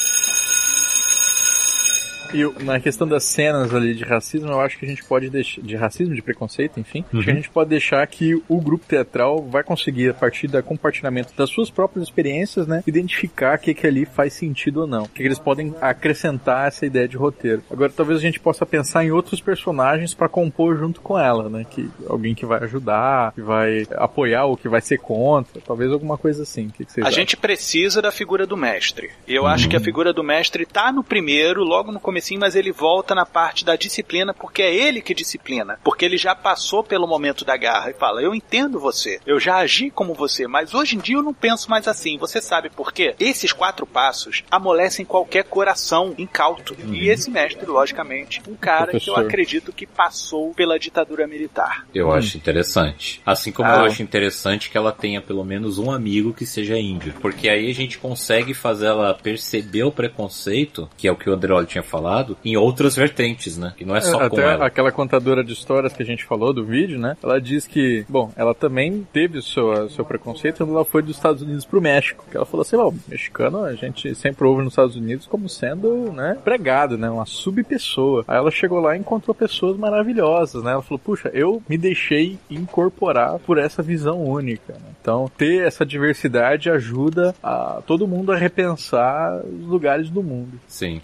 E na questão das cenas ali de racismo, eu acho que a gente pode deixar. De racismo, de preconceito, enfim. Acho que a gente pode deixar que o grupo teatral vai conseguir, a partir do compartilhamento das suas próprias experiências, né? Identificar o que, que ali faz sentido ou não. O que, que eles podem acrescentar essa ideia de roteiro. Agora, talvez a gente possa pensar em outros personagens para compor junto com ela, né? Que alguém que vai ajudar, que vai apoiar ou que vai ser contra. Talvez alguma coisa assim. O que, que vocês A acham? gente precisa da figura do mestre. E eu acho que a figura do mestre tá no primeiro, logo no comecinho, mas ele volta na parte da disciplina, porque é ele que disciplina. Porque ele já passou pelo momento da garra e fala: Eu entendo você, eu já agi como você, mas hoje em dia eu não penso mais assim. Você sabe por quê? Esses quatro passos amolecem qualquer coração incauto. E esse mestre, logicamente, um cara que eu Professor. acredito que passou pela ditadura militar. Eu Hum. acho interessante. Assim como Ah. eu acho interessante que ela tenha pelo menos um amigo que seja índio. Porque aí a gente consegue fazer ela perceber o preconceito, que é o que o Andreoli tinha falado, em outras vertentes, né? Que não é só É, com Até ela. aquela contadora de histórias que a gente falou do vídeo, né? Ela diz que, bom, ela também teve o seu, seu preconceito quando ela foi dos Estados Unidos pro México. Que ela falou assim, bom, mexicano a gente sempre ouve nos Estados Unidos como sendo, né, pregado, né? Uma subpessoa. Aí ela chegou lá e encontrou pessoas maravilhosas, né? Ela falou, puxa, eu me deixei incorporar por essa visão única. né? Então, ter essa diversidade ajuda a todo mundo a repensar os lugares do mundo. Sim.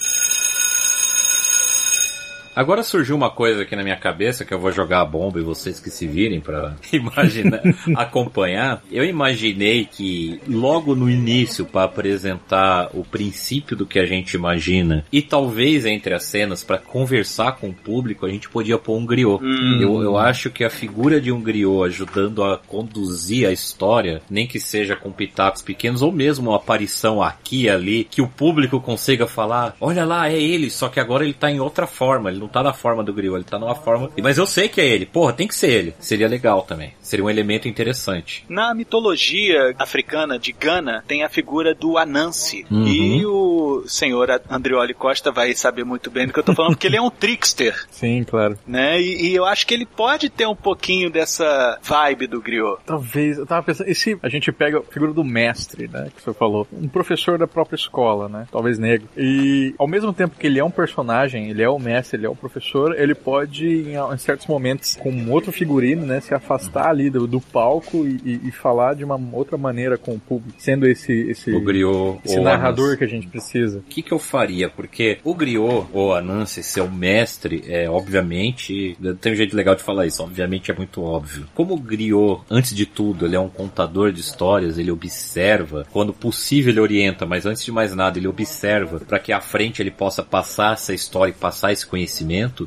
Agora surgiu uma coisa aqui na minha cabeça que eu vou jogar a bomba e vocês que se virem pra imaginar, acompanhar. Eu imaginei que logo no início para apresentar o princípio do que a gente imagina e talvez entre as cenas para conversar com o público a gente podia pôr um griot. Eu, eu acho que a figura de um griot ajudando a conduzir a história, nem que seja com pitacos pequenos ou mesmo uma aparição aqui e ali, que o público consiga falar, olha lá, é ele, só que agora ele tá em outra forma, ele não tá na forma do griot, ele tá numa forma... Mas eu sei que é ele, porra, tem que ser ele. Seria legal também, seria um elemento interessante. Na mitologia africana de Gana tem a figura do Anansi. Uhum. E o senhor Andrioli Costa vai saber muito bem do que eu tô falando, porque ele é um trickster. Sim, claro. Né? E, e, eu acho que ele pode ter um pouquinho dessa vibe do griot. Talvez, eu tava pensando, e se a gente pega a figura do mestre, né, que você falou, um professor da própria escola, né, talvez negro, e ao mesmo tempo que ele é um personagem, ele é o mestre, ele é o professor, ele pode, em, em certos momentos, com outro figurino, né, se afastar ali do, do palco e, e, falar de uma outra maneira com o público, sendo esse, esse, griot, esse narrador que a gente precisa. O que, que eu faria? Porque o griot, ou a Nancy, ser o mestre, é obviamente, tem um jeito legal de falar isso, obviamente é muito óbvio. Como o griot, antes de tudo, ele é um contador de histórias, ele observa, quando possível ele orienta, mas antes de mais nada, ele observa para que à frente ele possa passar essa história e passar esse conhecimento.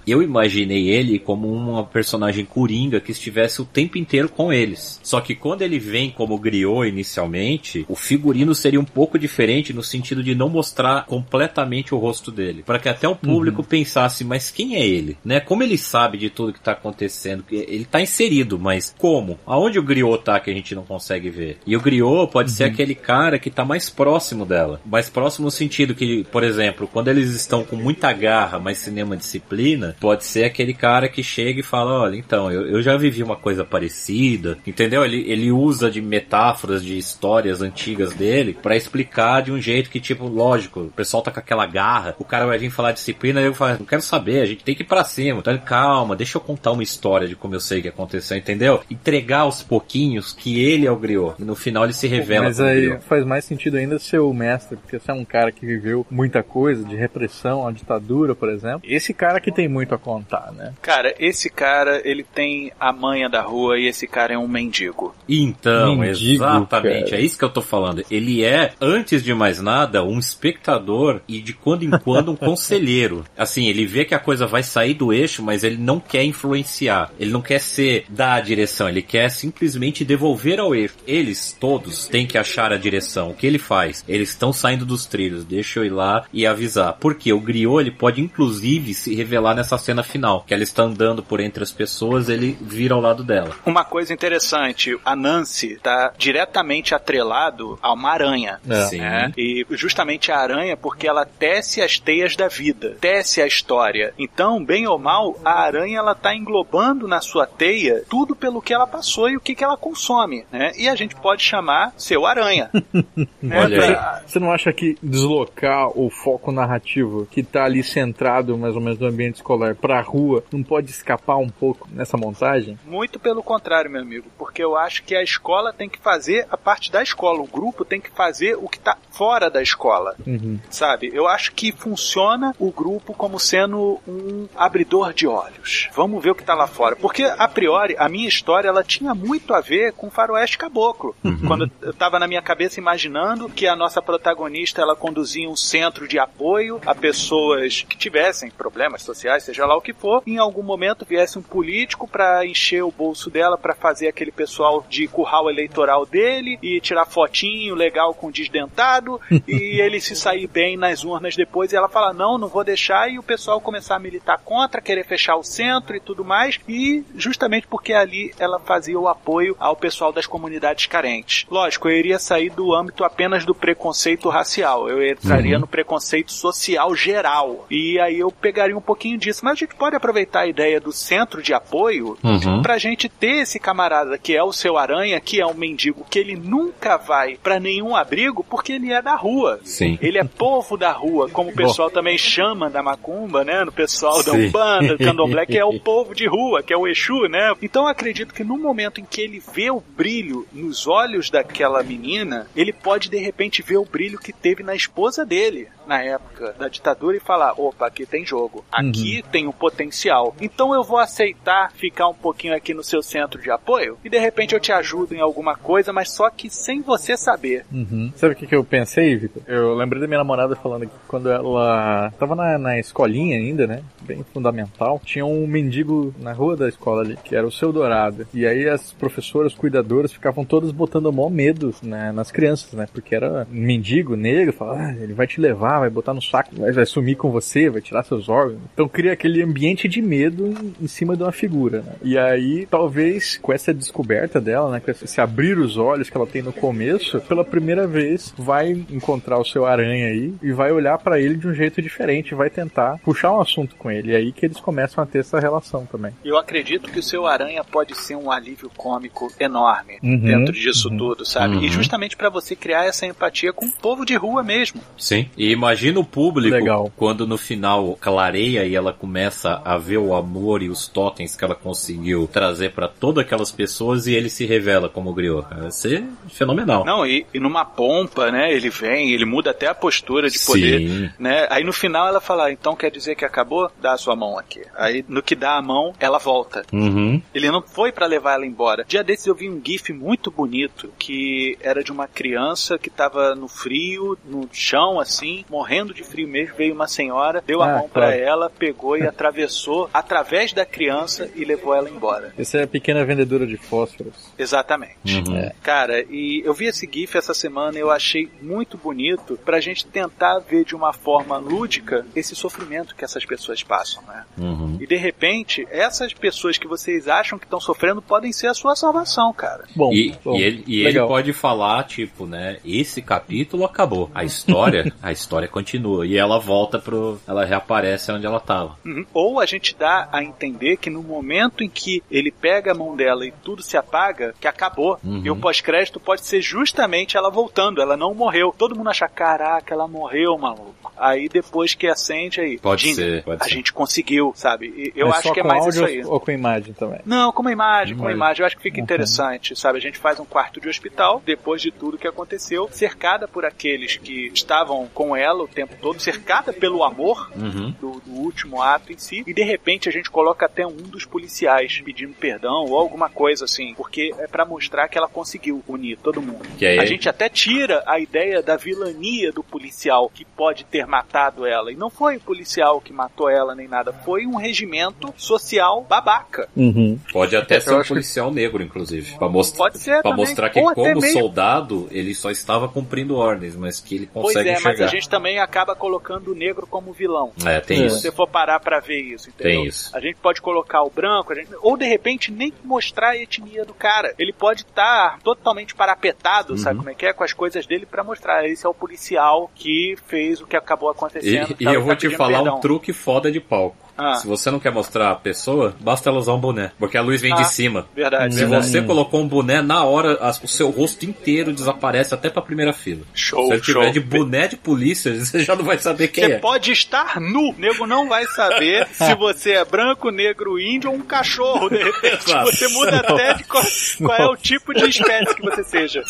Eu imaginei ele como uma personagem coringa que estivesse o tempo inteiro com eles. Só que quando ele vem como griot inicialmente, o figurino seria um pouco diferente no sentido de não mostrar completamente o rosto dele, para que até o público uhum. pensasse, mas quem é ele? Né? Como ele sabe de tudo que tá acontecendo? Ele tá inserido, mas como? Aonde o griot tá que a gente não consegue ver? E o griot pode uhum. ser aquele cara que tá mais próximo dela, mais próximo no sentido que, por exemplo, quando eles estão com muita garra, mas cinema disciplina, pode ser aquele cara que chega e fala, olha, então, eu, eu já vivi uma coisa parecida, entendeu? Ele, ele usa de metáforas de histórias antigas dele para explicar de um jeito que, tipo, lógico, o pessoal tá com aquela garra, o cara vai vir falar disciplina e eu falo, não quero saber, a gente tem que ir pra cima. Então, calma, deixa eu contar uma história de como eu sei que aconteceu, entendeu? Entregar aos pouquinhos que ele é o griot. E no final ele se revela. Mas aí faz mais sentido ainda ser o mestre, porque você é um cara que viveu muita coisa de repressão, a ditadura, por exemplo. Esse cara que tem muito a contar, né? Cara, esse cara, ele tem a manha da rua e esse cara é um mendigo. Então, mendigo, exatamente, cara. é isso que eu tô falando. Ele é, antes de mais nada, um espectador e de quando em quando um conselheiro. Assim, ele vê que a coisa vai sair do eixo, mas ele não quer influenciar. Ele não quer ser da direção, ele quer simplesmente devolver ao eixo. Eles todos têm que achar a direção. O que ele faz? Eles estão saindo dos trilhos. Deixa eu ir lá e avisar. Porque o griot ele pode inclusive se revelar nessa cena final, que ela está andando por entre as pessoas, ele vira ao lado dela. Uma coisa interessante, a Nancy está diretamente atrelado a uma aranha. É. Sim. Né? E justamente a aranha porque ela tece as teias da vida, tece a história. Então, bem ou mal, a aranha ela tá englobando na sua teia tudo pelo que ela passou e o que, que ela consome, né? E a gente pode chamar seu aranha. né? Olha Você não acha que deslocar o foco narrativo que tá ali centrado mais ou menos no ambiente escolar pra rua não pode escapar um pouco nessa montagem? Muito pelo contrário, meu amigo, porque eu acho que a escola tem que fazer a parte da escola, o grupo tem que fazer o que tá fora da escola. Uhum. Sabe? Eu acho que funciona o grupo como sendo um abridor de olhos. Vamos ver o que tá lá fora. Porque, a priori, a minha história ela tinha muito a ver com Faroeste Caboclo. Uhum. Quando eu tava na minha cabeça imaginando que a nossa protagonista ela conduzia um centro de apoio a pessoas que tivessem problemas sociais, seja lá o que for, em algum momento viesse um político para encher o bolso dela para fazer aquele pessoal de curral eleitoral dele e tirar fotinho legal com desdentado e ele se sair bem nas urnas depois. E ela fala não, não vou deixar. E o pessoal começar a militar contra, querer fechar o centro e tudo mais. E justamente porque ali ela fazia o apoio ao pessoal das comunidades carentes. Lógico, eu iria sair do âmbito apenas do preconceito racial, eu entraria uhum. no preconceito social geral. E aí eu pegaria um pouquinho disso, mas a gente pode aproveitar a ideia do centro de apoio uhum. pra gente ter esse camarada que é o seu aranha, que é um mendigo, que ele nunca vai para nenhum abrigo porque ele é da rua. Sim. Ele é povo da rua, como o pessoal Bom. também chama da macumba, né? No pessoal Sim. da Umbanda, do Candomblé, que é o povo de rua, que é o Exu, né? Então eu acredito que no momento em que ele vê o brilho nos olhos daquela menina, ele pode de repente ver o brilho que teve na esposa dele na época da ditadura e falar: opa, aqui tem jogo, aqui uhum. tem um potencial. Então eu vou aceitar ficar um pouquinho aqui no seu centro de apoio e de repente eu te ajudo em alguma coisa, mas só que sem você saber. Uhum. Sabe o que, que eu pensei, Vitor? Eu lembrei da minha namorada falando que quando ela tava na, na escolinha ainda, né? Bem fundamental, tinha um mendigo na rua da escola ali, que era o seu Dourado. E aí as professoras, cuidadoras ficavam todas botando maior medo né, nas crianças, né? Porque era um mendigo negro, falava, ah, ele vai te levar, vai botar no saco, vai, vai sumir com você, vai tirar seus órgãos. Então cria aquele ambiente de medo em, em cima de uma figura, né? E aí, talvez com essa descoberta dela, né? Com esse abrir os olhos que ela tem no começo, pela primeira vez vai encontrar o seu aranha aí e vai olhar para ele de um jeito diferente, vai tentar puxar um assunto com ele. E aí que eles começam a ter essa relação também. Eu acredito que o seu aranha pode ser um alívio cômico enorme uhum, dentro disso uhum, tudo, sabe? Uhum. E justamente para você criar essa empatia com o povo de rua mesmo. Sim. E imagina o público Legal. quando no final clareia e ela começa a ver o amor e os totens que ela conseguiu trazer para todas aquelas pessoas e ele se revela como griot. Vai ser fenomenal. Não, e, e, numa pompa, né? Ele vem, ele muda até a postura de poder, Sim. né? Aí no final ela fala, então quer dizer que acabou? Dá a sua mão aqui. Aí no que dá a mão, ela volta. Uhum. Ele não foi para levar ela embora. Dia desses eu vi um gif muito bonito que era de uma criança que tava no frio, no chão assim, morrendo de frio mesmo, veio uma senhora, deu a ah, mão para ela, pegou e atravessou através da criança e levou ela embora. Essa é a pequena vendedora de fósforos. Exatamente. Uhum. É. Cara, e eu vi esse GIF essa semana e eu achei muito bonito pra gente tentar ver de uma forma lúdica esse sofrimento que essas pessoas passam, né? Uhum. E de repente, essas pessoas que vocês acham que estão sofrendo podem ser a sua salvação, cara. Bom, e, bom, e ele, e ele pode falar, tipo, né? Esse capítulo acabou. A história, a história continua. E ela volta pro. Ela reaparece onde ela tava. Uhum. Ou a gente dá a entender que no momento em que ele pega a mão dela e tudo se apaga, que acabou. Uhum. E o pós-crédito pode ser justamente ela voltando, ela não morreu. Todo mundo acha, caraca, ela morreu, maluco. Aí depois que acende aí, pode ser, pode a ser. gente conseguiu, sabe? E eu Mas acho que é mais isso aí. Ou com imagem também? Não, com uma imagem, com uma imagem. Eu acho que fica uhum. interessante, sabe? A gente faz um quarto de hospital, depois de tudo que aconteceu, cercada por aqueles que estavam com ela o tempo todo, cercada pelo amor uhum. do, do último ato em si, e de repente a gente coloca até um dos policiais pedindo perdão ou alguma coisa assim, porque é para mostrar que ela conseguiu unir todo mundo. Aí... A gente até tira a ideia da vilania do policial que pode ter matado ela. E não foi o policial que matou ela nem nada, foi um regimento social babaca. Uhum. Pode até ser um policial que... negro, inclusive. Pra, most... Pode ser pra mostrar que, Ou como soldado, ele só estava cumprindo ordens, mas que ele consegue pois é, enxergar. mas a gente também acaba colocando o negro como vilão. É, tem isso. Se você for parar pra ver isso, entendeu? Tem isso. A gente pode colocar o branco, gente... ou de repente nem mostrar a etnia do cara. Ele pode estar tá totalmente parapetado, uhum. sabe como é que é? Com as coisas dele para mostrar. Esse é o policial que fez o que acabou acontecendo. E, e eu vou tá te falar perdão. um truque foda de palco. Ah. Se você não quer mostrar a pessoa, basta ela usar um boné. Porque a luz vem ah, de cima. Verdade. Se verdade. você colocou um boné, na hora o seu rosto inteiro desaparece até pra primeira fila. Show, Se ele tiver de boné de polícia, você já não vai saber quem você é. Você pode estar nu. O nego não vai saber se você é branco, negro, índio ou um cachorro, de repente. você muda até de qual, qual é o tipo de espécie que você seja.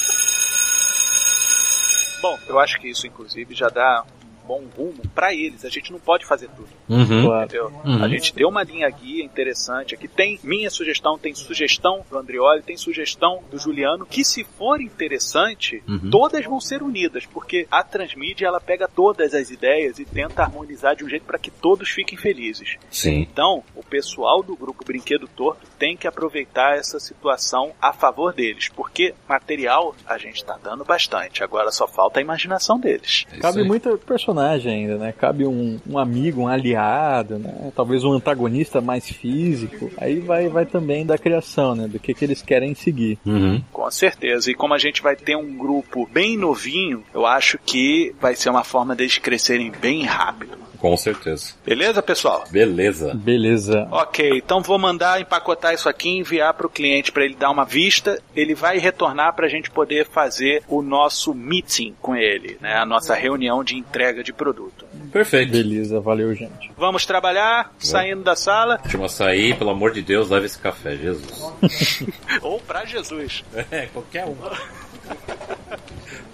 Bom, eu acho que isso, inclusive, já dá bom rumo para eles. A gente não pode fazer tudo. Uhum. Entendeu? Uhum. A gente deu uma linha guia interessante aqui. Tem minha sugestão, tem sugestão do Andrioli, tem sugestão do Juliano, que se for interessante, uhum. todas vão ser unidas, porque a transmídia ela pega todas as ideias e tenta harmonizar de um jeito para que todos fiquem felizes. Sim. Então, o pessoal do grupo Brinquedo Torto tem que aproveitar essa situação a favor deles, porque material a gente está dando bastante. Agora só falta a imaginação deles. É Cabe muita personagem personagem ainda, né? Cabe um, um amigo, um aliado, né? Talvez um antagonista mais físico. Aí vai, vai também da criação, né? Do que, que eles querem seguir. Uhum. Com certeza. E como a gente vai ter um grupo bem novinho, eu acho que vai ser uma forma deles crescerem bem rápido. Com certeza. Beleza, pessoal? Beleza. Beleza. Ok, então vou mandar empacotar isso aqui e enviar para o cliente para ele dar uma vista. Ele vai retornar para a gente poder fazer o nosso meeting com ele, né? A nossa reunião de entrega de produto. Perfeito. Beleza, valeu, gente. Vamos trabalhar, saindo da sala. Última sair, pelo amor de Deus, leve esse café, Jesus. Ou para Jesus. É, qualquer um.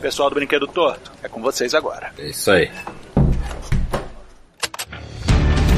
Pessoal do Brinquedo Torto, é com vocês agora. É isso aí.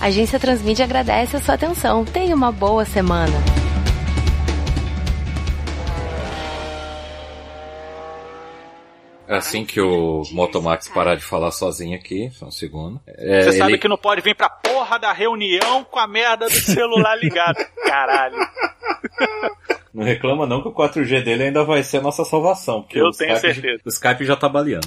A Agência Transmídia agradece a sua atenção. Tenha uma boa semana. É assim que o Motomax parar de falar sozinho aqui, só um segundo. É, Você sabe ele- que não pode vir pra porra da reunião com a merda do celular ligado. Caralho. Não reclama não que o 4G dele ainda vai ser a nossa salvação. Porque Eu o tenho Skype- certeza. O Skype já tá baleando.